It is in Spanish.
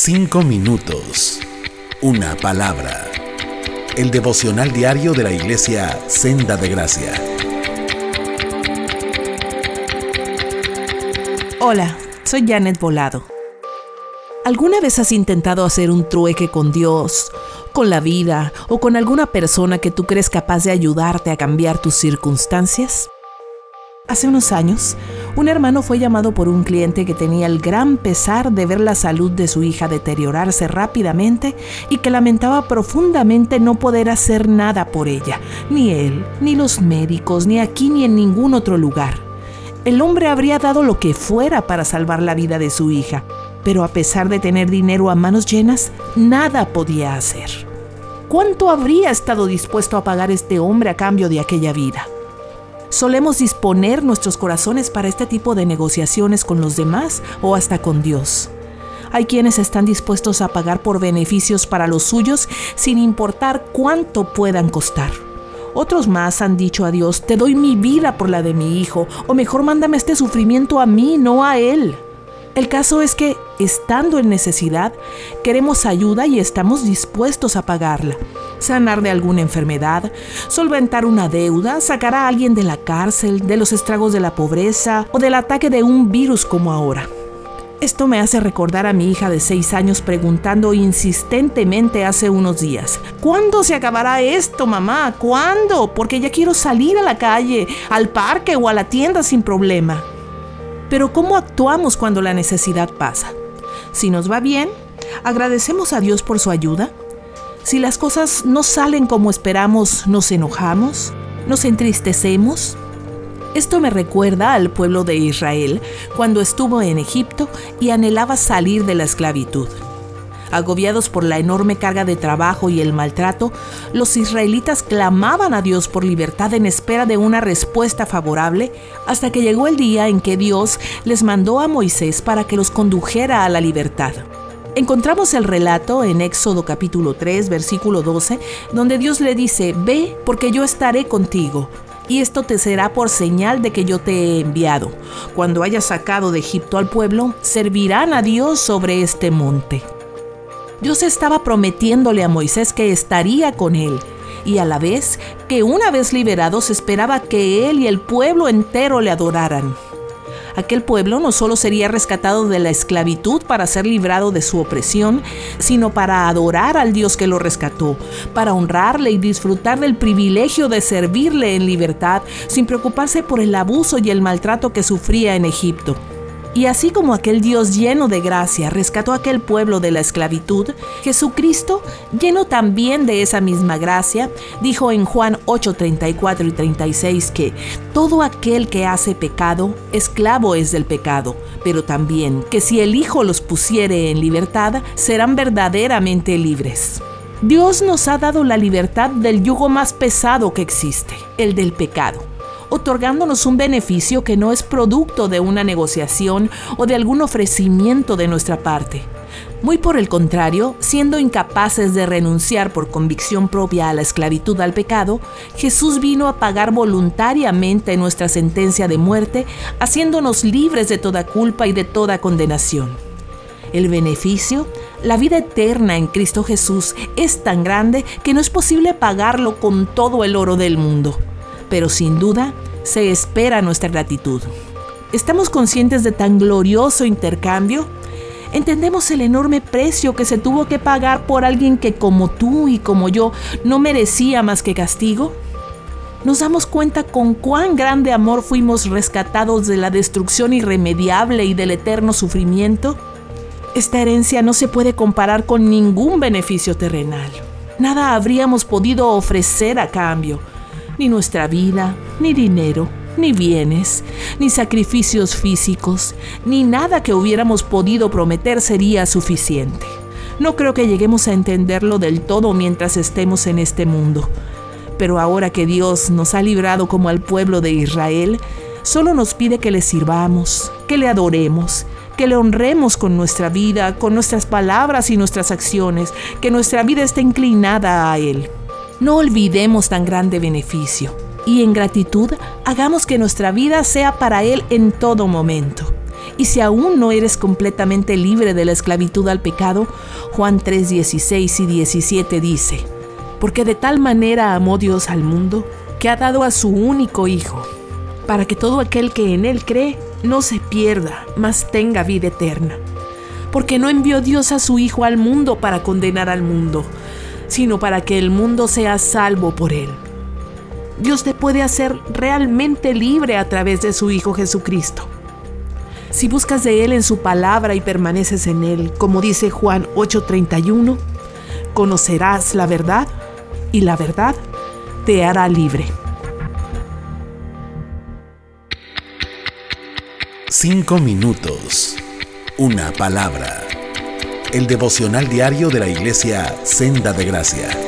Cinco minutos. Una palabra. El devocional diario de la iglesia Senda de Gracia. Hola, soy Janet Volado. ¿Alguna vez has intentado hacer un trueque con Dios, con la vida o con alguna persona que tú crees capaz de ayudarte a cambiar tus circunstancias? Hace unos años, un hermano fue llamado por un cliente que tenía el gran pesar de ver la salud de su hija deteriorarse rápidamente y que lamentaba profundamente no poder hacer nada por ella, ni él, ni los médicos, ni aquí ni en ningún otro lugar. El hombre habría dado lo que fuera para salvar la vida de su hija, pero a pesar de tener dinero a manos llenas, nada podía hacer. ¿Cuánto habría estado dispuesto a pagar este hombre a cambio de aquella vida? Solemos disponer nuestros corazones para este tipo de negociaciones con los demás o hasta con Dios. Hay quienes están dispuestos a pagar por beneficios para los suyos sin importar cuánto puedan costar. Otros más han dicho a Dios, te doy mi vida por la de mi hijo, o mejor mándame este sufrimiento a mí, no a él. El caso es que, estando en necesidad, queremos ayuda y estamos dispuestos a pagarla. Sanar de alguna enfermedad, solventar una deuda, sacar a alguien de la cárcel, de los estragos de la pobreza o del ataque de un virus como ahora. Esto me hace recordar a mi hija de seis años preguntando insistentemente hace unos días, ¿cuándo se acabará esto, mamá? ¿Cuándo? Porque ya quiero salir a la calle, al parque o a la tienda sin problema. Pero ¿cómo actuamos cuando la necesidad pasa? Si nos va bien, agradecemos a Dios por su ayuda. Si las cosas no salen como esperamos, nos enojamos, nos entristecemos. Esto me recuerda al pueblo de Israel cuando estuvo en Egipto y anhelaba salir de la esclavitud. Agobiados por la enorme carga de trabajo y el maltrato, los israelitas clamaban a Dios por libertad en espera de una respuesta favorable, hasta que llegó el día en que Dios les mandó a Moisés para que los condujera a la libertad. Encontramos el relato en Éxodo capítulo 3, versículo 12, donde Dios le dice, Ve porque yo estaré contigo, y esto te será por señal de que yo te he enviado. Cuando hayas sacado de Egipto al pueblo, servirán a Dios sobre este monte. Dios estaba prometiéndole a Moisés que estaría con él y a la vez que una vez liberados esperaba que él y el pueblo entero le adoraran. Aquel pueblo no solo sería rescatado de la esclavitud para ser librado de su opresión, sino para adorar al Dios que lo rescató, para honrarle y disfrutar del privilegio de servirle en libertad sin preocuparse por el abuso y el maltrato que sufría en Egipto. Y así como aquel Dios lleno de gracia rescató a aquel pueblo de la esclavitud, Jesucristo, lleno también de esa misma gracia, dijo en Juan 8, 34 y 36 que todo aquel que hace pecado, esclavo es del pecado, pero también que si el Hijo los pusiere en libertad, serán verdaderamente libres. Dios nos ha dado la libertad del yugo más pesado que existe, el del pecado otorgándonos un beneficio que no es producto de una negociación o de algún ofrecimiento de nuestra parte. Muy por el contrario, siendo incapaces de renunciar por convicción propia a la esclavitud al pecado, Jesús vino a pagar voluntariamente nuestra sentencia de muerte, haciéndonos libres de toda culpa y de toda condenación. El beneficio, la vida eterna en Cristo Jesús, es tan grande que no es posible pagarlo con todo el oro del mundo pero sin duda se espera nuestra gratitud. ¿Estamos conscientes de tan glorioso intercambio? ¿Entendemos el enorme precio que se tuvo que pagar por alguien que como tú y como yo no merecía más que castigo? ¿Nos damos cuenta con cuán grande amor fuimos rescatados de la destrucción irremediable y del eterno sufrimiento? Esta herencia no se puede comparar con ningún beneficio terrenal. Nada habríamos podido ofrecer a cambio ni nuestra vida, ni dinero, ni bienes, ni sacrificios físicos, ni nada que hubiéramos podido prometer sería suficiente. No creo que lleguemos a entenderlo del todo mientras estemos en este mundo. Pero ahora que Dios nos ha librado como al pueblo de Israel, solo nos pide que le sirvamos, que le adoremos, que le honremos con nuestra vida, con nuestras palabras y nuestras acciones, que nuestra vida esté inclinada a Él. No olvidemos tan grande beneficio y en gratitud hagamos que nuestra vida sea para Él en todo momento. Y si aún no eres completamente libre de la esclavitud al pecado, Juan 3, 16 y 17 dice, porque de tal manera amó Dios al mundo, que ha dado a su único Hijo, para que todo aquel que en Él cree no se pierda, mas tenga vida eterna. Porque no envió Dios a su Hijo al mundo para condenar al mundo, sino para que el mundo sea salvo por Él. Dios te puede hacer realmente libre a través de su Hijo Jesucristo. Si buscas de Él en su palabra y permaneces en Él, como dice Juan 8:31, conocerás la verdad y la verdad te hará libre. Cinco minutos. Una palabra. El devocional diario de la iglesia Senda de Gracia.